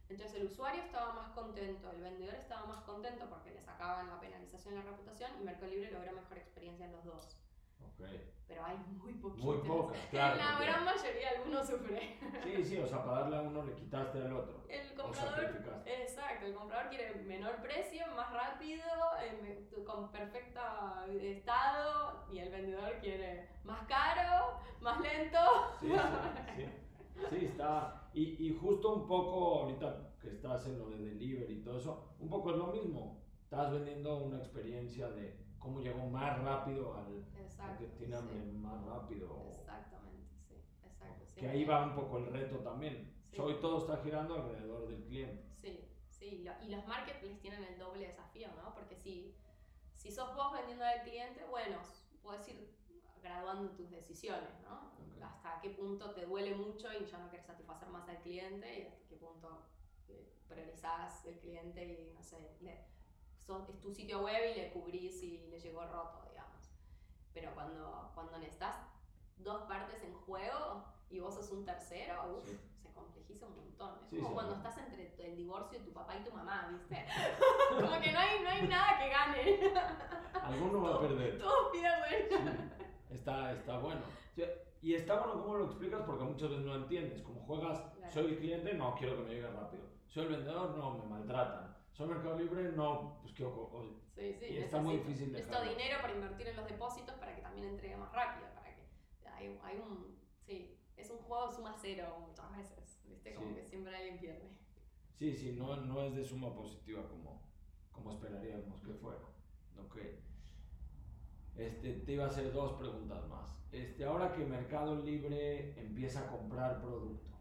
[SPEAKER 2] Entonces el usuario estaba más contento, el vendedor estaba más contento porque le sacaban la penalización y la reputación y Mercado Libre logró mejor experiencia en los dos.
[SPEAKER 1] Ok.
[SPEAKER 2] Pero hay muy poquitos.
[SPEAKER 1] Muy pocas, claro.
[SPEAKER 2] la gran mayoría alguno sufre.
[SPEAKER 1] Sí, sí, o sea, para darle a uno le quitaste al otro.
[SPEAKER 2] El comprador, exacto, el comprador quiere menor precio, más rápido, eh, con perfecto estado y el vendedor quiere más caro, más lento.
[SPEAKER 1] Sí, sí, sí. Sí, está. Y, y justo un poco ahorita que estás en lo de delivery y todo eso, un poco es lo mismo. Estás vendiendo una experiencia de cómo llegó más rápido al
[SPEAKER 2] Exacto. sí.
[SPEAKER 1] más rápido.
[SPEAKER 2] Exactamente, sí, exacto. sí.
[SPEAKER 1] Que ahí va un poco el reto también.
[SPEAKER 2] Sí.
[SPEAKER 1] Hoy todo está girando alrededor del cliente.
[SPEAKER 2] Sí, sí, y los marketplaces tienen el doble desafío, ¿no? Porque si, si sos vos vendiendo al cliente, bueno, puedes ir graduando tus decisiones, ¿no? Hasta qué punto te duele mucho y ya no querés satisfacer más al cliente y hasta qué punto eh, priorizás el cliente y, no sé, le, son- es tu sitio web y le cubrís y le llegó roto, digamos. Pero cuando, cuando necesitas dos partes en juego y vos sos un tercero, uf,
[SPEAKER 1] Sí.
[SPEAKER 2] se complejiza un montón. Es
[SPEAKER 1] Sí,
[SPEAKER 2] como
[SPEAKER 1] sí.
[SPEAKER 2] cuando estás entre el divorcio de tu papá y tu mamá, ¿viste? como que no hay, no hay nada que gane.
[SPEAKER 1] Alguno va a perder.
[SPEAKER 2] Todos pierden.
[SPEAKER 1] Sí, está, está bueno. Y está bueno cómo lo explicas porque muchas veces no entiendes. Como juegas,
[SPEAKER 2] Claro.
[SPEAKER 1] soy el cliente, no quiero que me llegue rápido. Soy el vendedor, no, me maltratan. Soy Mercado Libre, no, pues quiero. co- o-
[SPEAKER 2] Sí, sí.
[SPEAKER 1] Y está muy difícil
[SPEAKER 2] Necesito
[SPEAKER 1] dejarlo.
[SPEAKER 2] dinero para invertir en los depósitos para que también entregue más rápido. Para que hay, hay un. Sí, es un juego suma cero muchas veces. ¿Viste? Como
[SPEAKER 1] Sí.
[SPEAKER 2] que siempre alguien pierde.
[SPEAKER 1] Sí, sí, no, no es de suma positiva como, como esperaríamos que fuera. Ok. Este, te iba a hacer dos preguntas más. Este, ahora que Mercado Libre empieza a comprar producto,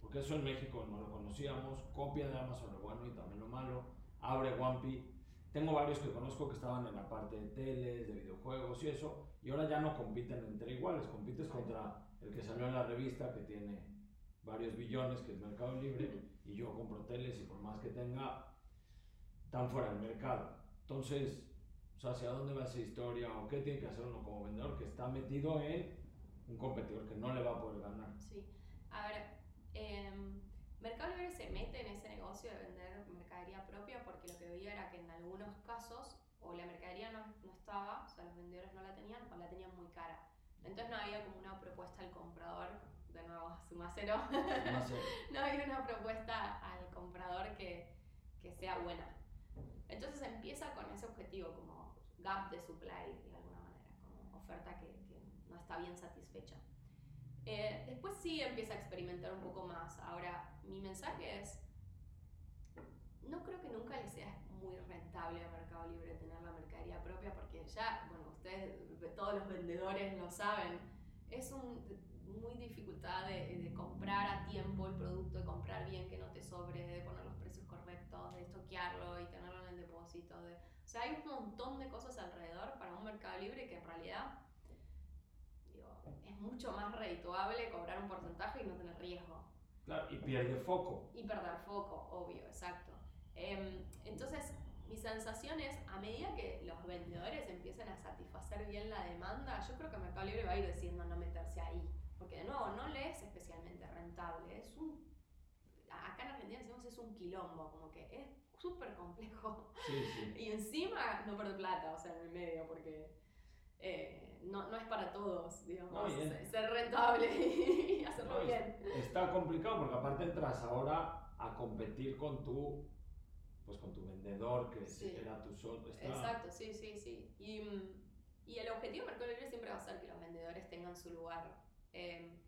[SPEAKER 1] porque eso en México no lo conocíamos, copia de Amazon lo bueno y también lo malo, abre Wampi. Tengo varios que conozco que estaban en la parte de teles, de videojuegos y eso, y ahora ya no compiten entre iguales, compites contra el que salió en la revista que tiene varios billones, que es Mercado Libre, y yo compro teles y por más que tenga, están fuera del mercado. Entonces, o sea, ¿hacia dónde va esa historia o qué tiene que hacer uno como vendedor que está metido en un competidor que no le va a poder ganar?
[SPEAKER 2] Sí. A ver, em, Mercado Libre se mete en ese negocio de vender mercadería propia porque lo que veía era que en algunos casos o la mercadería no, no estaba, o sea, los vendedores no la tenían o la tenían muy cara. Entonces no había como una propuesta al comprador, de nuevo, suma cero. no había una propuesta al comprador que, que sea buena. Entonces empieza con ese objetivo, como gap de supply, de alguna manera, como oferta que, no está bien satisfecha. Eh, después sí empieza a experimentar un poco más. Ahora, mi mensaje es, no creo que nunca le sea muy rentable a Mercado Libre tener la mercadería propia porque ya, bueno, ustedes, todos los vendedores lo saben, es un, muy dificultad de, comprar a tiempo el producto, de comprar bien que no te sobre, de poner los precios correctos, de estoquearlo y tenerlo en el depósito. De, sea, hay un montón de cosas alrededor para un mercado libre que en realidad digo, es mucho más redituable cobrar un porcentaje y no tener riesgo.
[SPEAKER 1] Claro, y pierde foco.
[SPEAKER 2] Y perder foco, obvio, exacto. Eh, entonces, mi sensación es, a medida que los vendedores empiecen a satisfacer bien la demanda, yo creo que Mercado Libre va a ir decidiendo no meterse ahí. Porque de nuevo, no le es especialmente rentable. Es un. Acá en Argentina decimos es un quilombo, como que es súper complejo.
[SPEAKER 1] Sí, sí.
[SPEAKER 2] Y encima no perder plata, o sea, en el medio, porque eh, no, no, es para todos, digamos,
[SPEAKER 1] No,
[SPEAKER 2] ser, rentable y hacerlo
[SPEAKER 1] No,
[SPEAKER 2] bien.
[SPEAKER 1] Está complicado porque aparte entras ahora a competir con tu, pues con tu vendedor que
[SPEAKER 2] Sí.
[SPEAKER 1] era tu sol. Está,
[SPEAKER 2] Exacto, sí, sí, sí. Y, mm, y el objetivo de Mercado Libre siempre va a ser que los vendedores tengan su lugar. Eh,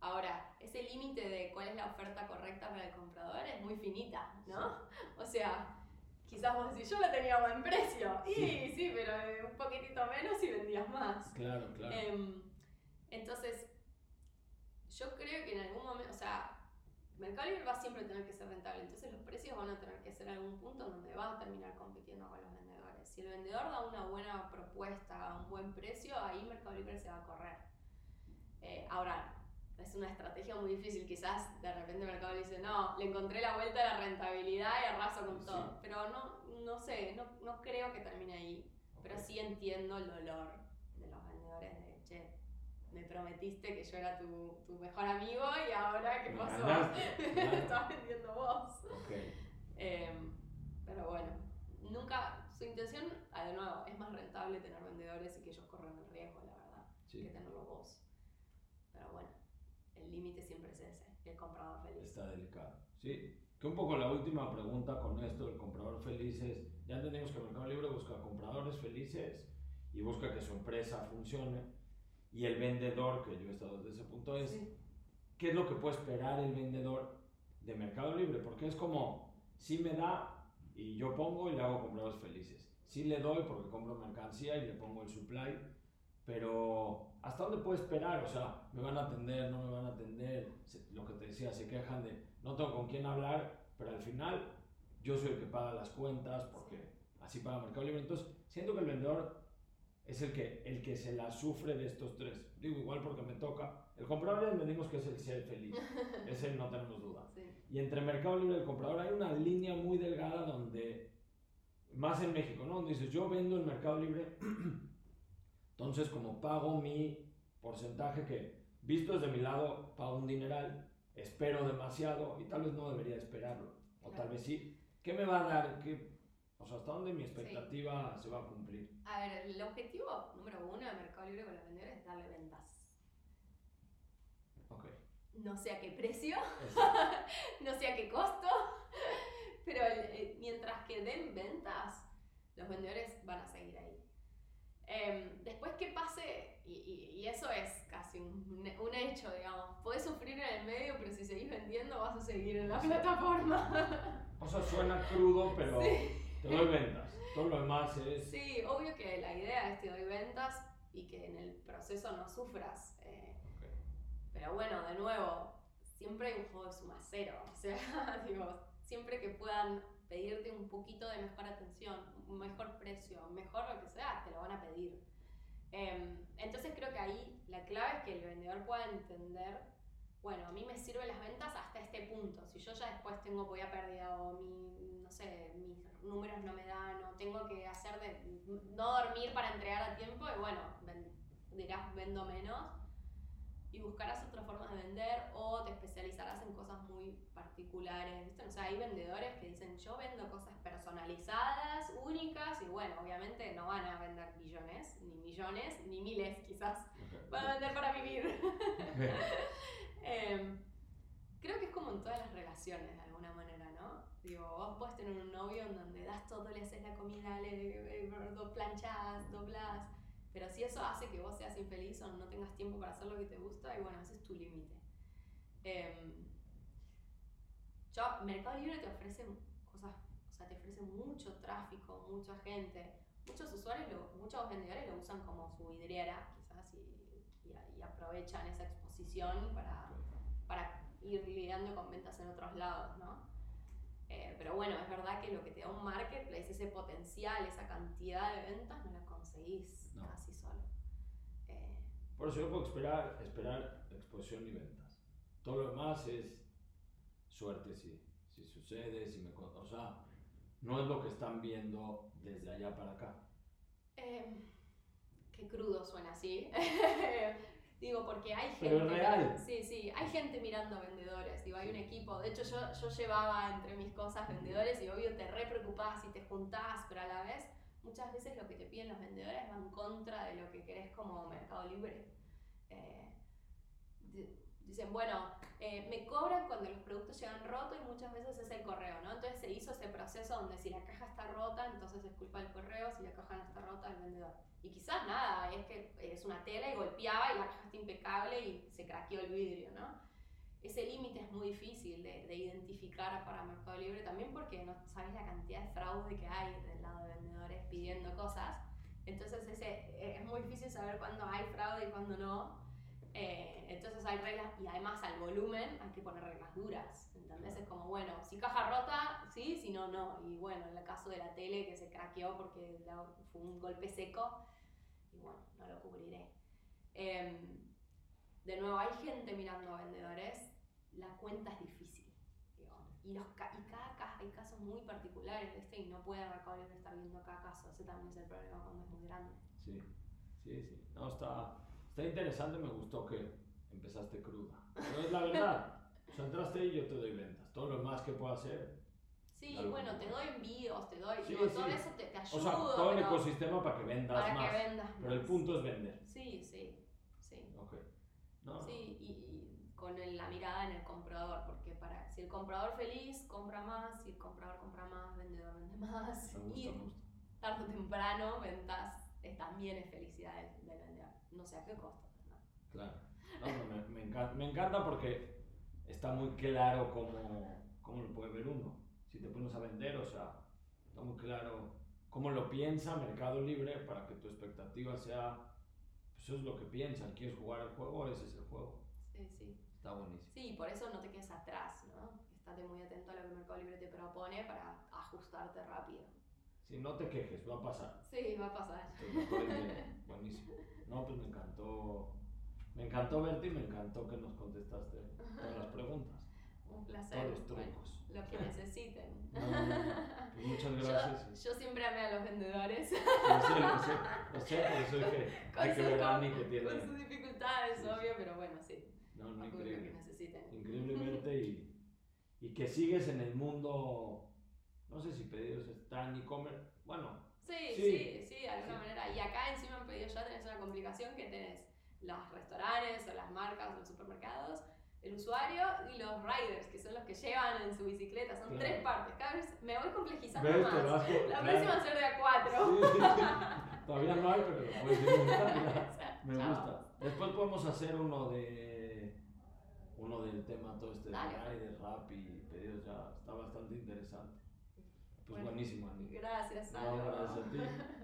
[SPEAKER 2] ahora, ese límite de cuál es la oferta correcta para el comprador es muy finita, ¿no? O sea, quizás vos decís, yo la tenía a buen precio. Y
[SPEAKER 1] Sí.
[SPEAKER 2] sí, pero eh, un poquitito menos y vendías más.
[SPEAKER 1] Claro, claro.
[SPEAKER 2] Em, entonces, yo creo que en algún momento, o sea, Mercado Libre va siempre a tener que ser rentable, entonces los precios van a tener que ser algún punto donde va a terminar compitiendo con los vendedores. Si el vendedor da una buena propuesta a un buen precio, ahí Mercado Libre se va a correr. Eh, ahora, es una estrategia muy difícil, quizás de repente Mercado Libre dice, no, le encontré la vuelta a la rentabilidad y arraso con
[SPEAKER 1] Sí.
[SPEAKER 2] todo. Pero no, no sé, no, no creo que termine ahí. Pero
[SPEAKER 1] Ok.
[SPEAKER 2] sí entiendo el dolor de los vendedores de, che, me prometiste que yo era tu, tu mejor amigo y ahora qué
[SPEAKER 1] Me
[SPEAKER 2] pasó. Me estás vendiendo vos.
[SPEAKER 1] Ok.
[SPEAKER 2] Em, pero bueno, nunca, su intención, ah, de nuevo, es más rentable tener vendedores y que ellos corran el riesgo, la verdad,
[SPEAKER 1] Sí.
[SPEAKER 2] que tenerlo vos. El límite siempre es ese, el comprador feliz.
[SPEAKER 1] Está delicado. Sí. Que un poco la última pregunta con esto del comprador feliz es, ya entendimos que Mercado Libre busca compradores felices y busca que su empresa funcione. Y el vendedor, que yo he estado desde ese punto, es
[SPEAKER 2] Sí.
[SPEAKER 1] qué es lo que puede esperar el vendedor de Mercado Libre, porque es como, si me da y yo pongo y le hago compradores felices. Sí le doy porque compro mercancía y le pongo el supply, pero ¿hasta dónde puedo esperar? O sea, ¿me van a atender? ¿No me van a atender? Se- Lo que te decía, se quejan de no tengo con quién hablar, pero al final yo soy el que paga las cuentas porque así paga Mercado Libre. Entonces, siento que el vendedor es el que, el que se la sufre de estos tres. Digo, igual porque me toca. El comprador ya entendimos que es el ser feliz. Ese no tenemos duda.
[SPEAKER 2] Sí.
[SPEAKER 1] Y entre Mercado Libre y el comprador hay una línea muy delgada donde, más en México, ¿no? Donde dices, yo vendo en Mercado Libre, entonces como pago mi porcentaje que, visto desde mi lado, pago un dineral, espero demasiado y tal vez no debería esperarlo. O tal
[SPEAKER 2] Claro.
[SPEAKER 1] vez sí. ¿Qué me va a dar? ¿Qué, o sea, ¿hasta dónde mi expectativa se va a cumplir?
[SPEAKER 2] A ver, el objetivo número uno de Mercado Libre con los vendedores es darle ventas.
[SPEAKER 1] Ok.
[SPEAKER 2] No sé a qué precio, no sé a qué costo, pero el- eh, mientras que den ventas, los vendedores van a seguir ahí. Em, después que pase, y, y- y eso es casi un, un hecho, digamos, podés sufrir en el medio, pero si seguís vendiendo vas a seguir en la plataforma.
[SPEAKER 1] O sea, suena crudo, pero
[SPEAKER 2] Sí.
[SPEAKER 1] te doy ventas. Todo lo demás es...
[SPEAKER 2] Sí, obvio que la idea es te doy ventas y que en el proceso no sufras. eh,
[SPEAKER 1] Ok.
[SPEAKER 2] pero bueno, de nuevo, siempre hay un juego de suma cero. O sea, digo, siempre que puedan pedirte un poquito de mejor atención, un mejor precio, mejor lo que sea, te lo van a pedir. Em, entonces creo que ahí la clave es que el vendedor pueda entender, bueno, a mí me sirven las ventas tengo voy a pérdida o mi, no sé, mis números no me dan o tengo que hacer de no dormir para entregar a tiempo y bueno, dirás vendo menos y buscarás otra forma de vender o te especializarás en cosas muy particulares, ¿viste? O sea, hay vendedores que dicen, yo vendo cosas personalizadas, únicas, y bueno, obviamente no van a vender billones, ni millones, ni miles quizás, van a vender para vivir. eh, creo que es como en todas las relaciones, de alguna manera, ¿no? Digo, vos puedes tener un novio en donde das todo, le haces la comida, le, le planchás, doblás, pero si eso hace que vos seas infeliz o no tengas tiempo para hacer lo que te gusta, y bueno, ese es tu límite. Eh, yo, Mercado Libre te ofrece cosas, o sea, te ofrece mucho tráfico, mucha gente. Muchos usuarios, muchos vendedores lo usan como su vidriera, quizás, y, y, aprovechan esa exposición para, para ir lidiando con ventas en otros lados, ¿no? Eh, pero bueno, es verdad que lo que te da un marketplace, ese potencial, esa cantidad de ventas, no la conseguís casi solo.
[SPEAKER 1] Eh, Por eso yo puedo esperar, esperar exposición y ventas. Todo lo demás es suerte si, si sucede, si me... O sea, no es lo que están viendo desde allá para acá.
[SPEAKER 2] Eh, qué crudo suena así. Digo, porque hay gente.
[SPEAKER 1] Pero real.
[SPEAKER 2] Sí, sí, hay gente mirando vendedores. Digo, hay un equipo. De hecho, yo, yo llevaba entre mis cosas vendedores y obvio te re preocupás y te juntás, pero a la vez, muchas veces lo que te piden los vendedores va en contra de lo que querés como Mercado Libre. Eh, dicen, bueno, eh, me cobran cuando los productos llegan rotos y muchas veces es el correo, ¿no? Entonces se hizo ese proceso donde si la caja está rota, es culpa del correo, si la caja no está rota, el vendedor. Y quizás nada, es que es una tela y golpeaba y la caja está impecable y se craqueó el vidrio, ¿no? Ese límite es muy difícil de, de, identificar para Mercado Libre también porque no sabes la cantidad de fraude que hay del lado de vendedores pidiendo cosas. Entonces ese, es muy difícil saber cuándo hay fraude y cuándo no. Eh, entonces hay reglas y además al volumen hay que poner reglas duras. ¿Entendés? Es como, bueno, si caja rota, sí, si no, no. Y bueno, en el caso de la tele que se craqueó porque fue un golpe seco, y bueno, no lo cubriré. Em, de nuevo, hay gente mirando a vendedores, la cuenta es difícil. Y, los, y cada hay casos muy particulares, este Y no puede Mercado estar viendo cada caso. Ese también es el problema cuando es muy grande.
[SPEAKER 1] Sí, sí, sí. No, está Está interesante, me gustó que empezaste cruda. Pero es la verdad. O sea, entraste y yo te doy ventas. Todo lo más que puedo hacer.
[SPEAKER 2] Sí, bueno, te doy envíos, te doy. Todo eso te, te ayuda.
[SPEAKER 1] O sea, todo el ecosistema para que vendas
[SPEAKER 2] para
[SPEAKER 1] más.
[SPEAKER 2] Que vendas
[SPEAKER 1] pero el punto es vender.
[SPEAKER 2] Sí, sí. Sí.
[SPEAKER 1] Ok.
[SPEAKER 2] No. Sí, y, con la mirada en el comprador, porque para si el comprador feliz compra más, si el comprador compra más, vendedor vende más.
[SPEAKER 1] Me gusta,
[SPEAKER 2] y
[SPEAKER 1] me gusta.
[SPEAKER 2] tarde o temprano ventas también es felicidad. No sé a qué costo.
[SPEAKER 1] Claro. No, me, me, encanta, me, encanta, porque está muy claro cómo, cómo lo puede ver uno. Si te pones a vender, o sea, está muy claro cómo lo piensa Mercado Libre para que tu expectativa sea, pues eso es lo que piensan, quieres jugar el juego, ese es el juego.
[SPEAKER 2] Sí, sí.
[SPEAKER 1] Está buenísimo.
[SPEAKER 2] Sí, por eso no te quedes atrás, ¿no? Estate muy atento a lo que Mercado Libre te propone para ajustarte rápido.
[SPEAKER 1] Si no te quejes, va a pasar.
[SPEAKER 2] Sí, va a pasar.
[SPEAKER 1] Buenísimo. No, pues me encantó me encantó verte y me encantó que nos contestaste todas las preguntas.
[SPEAKER 2] Un placer.
[SPEAKER 1] Todos los trucos.
[SPEAKER 2] lo que necesiten.
[SPEAKER 1] pues muchas gracias.
[SPEAKER 2] Yo, siempre amé a los vendedores.
[SPEAKER 1] Lo sé, lo sé, lo sé, por eso es que hay que ver a Ani que tiene.
[SPEAKER 2] Con sus dificultades, obvio, pero bueno, sí.
[SPEAKER 1] No, no, increíble.
[SPEAKER 2] Lo que necesiten.
[SPEAKER 1] Increíble verte y, y que sigues en el mundo, no sé si pedidos están e-commerce, bueno.
[SPEAKER 2] Sí, sí, sí, de alguna manera. Y acá encima en pedidos ya tenés una complicación que tenés los restaurantes o las marcas o los supermercados, el usuario y los riders, que son los que llevan en su bicicleta. Son tres partes. Cada vez me voy complejizando más. la próxima va a ser de a cuatro.
[SPEAKER 1] Todavía no hay, pero lo puedes inventar. Me gusta. Después podemos hacer uno de uno del tema todo este de rider, rap y pedidos ya está bastante interesante. Pues buenísimo.
[SPEAKER 2] Gracias,
[SPEAKER 1] no, gracias a ti.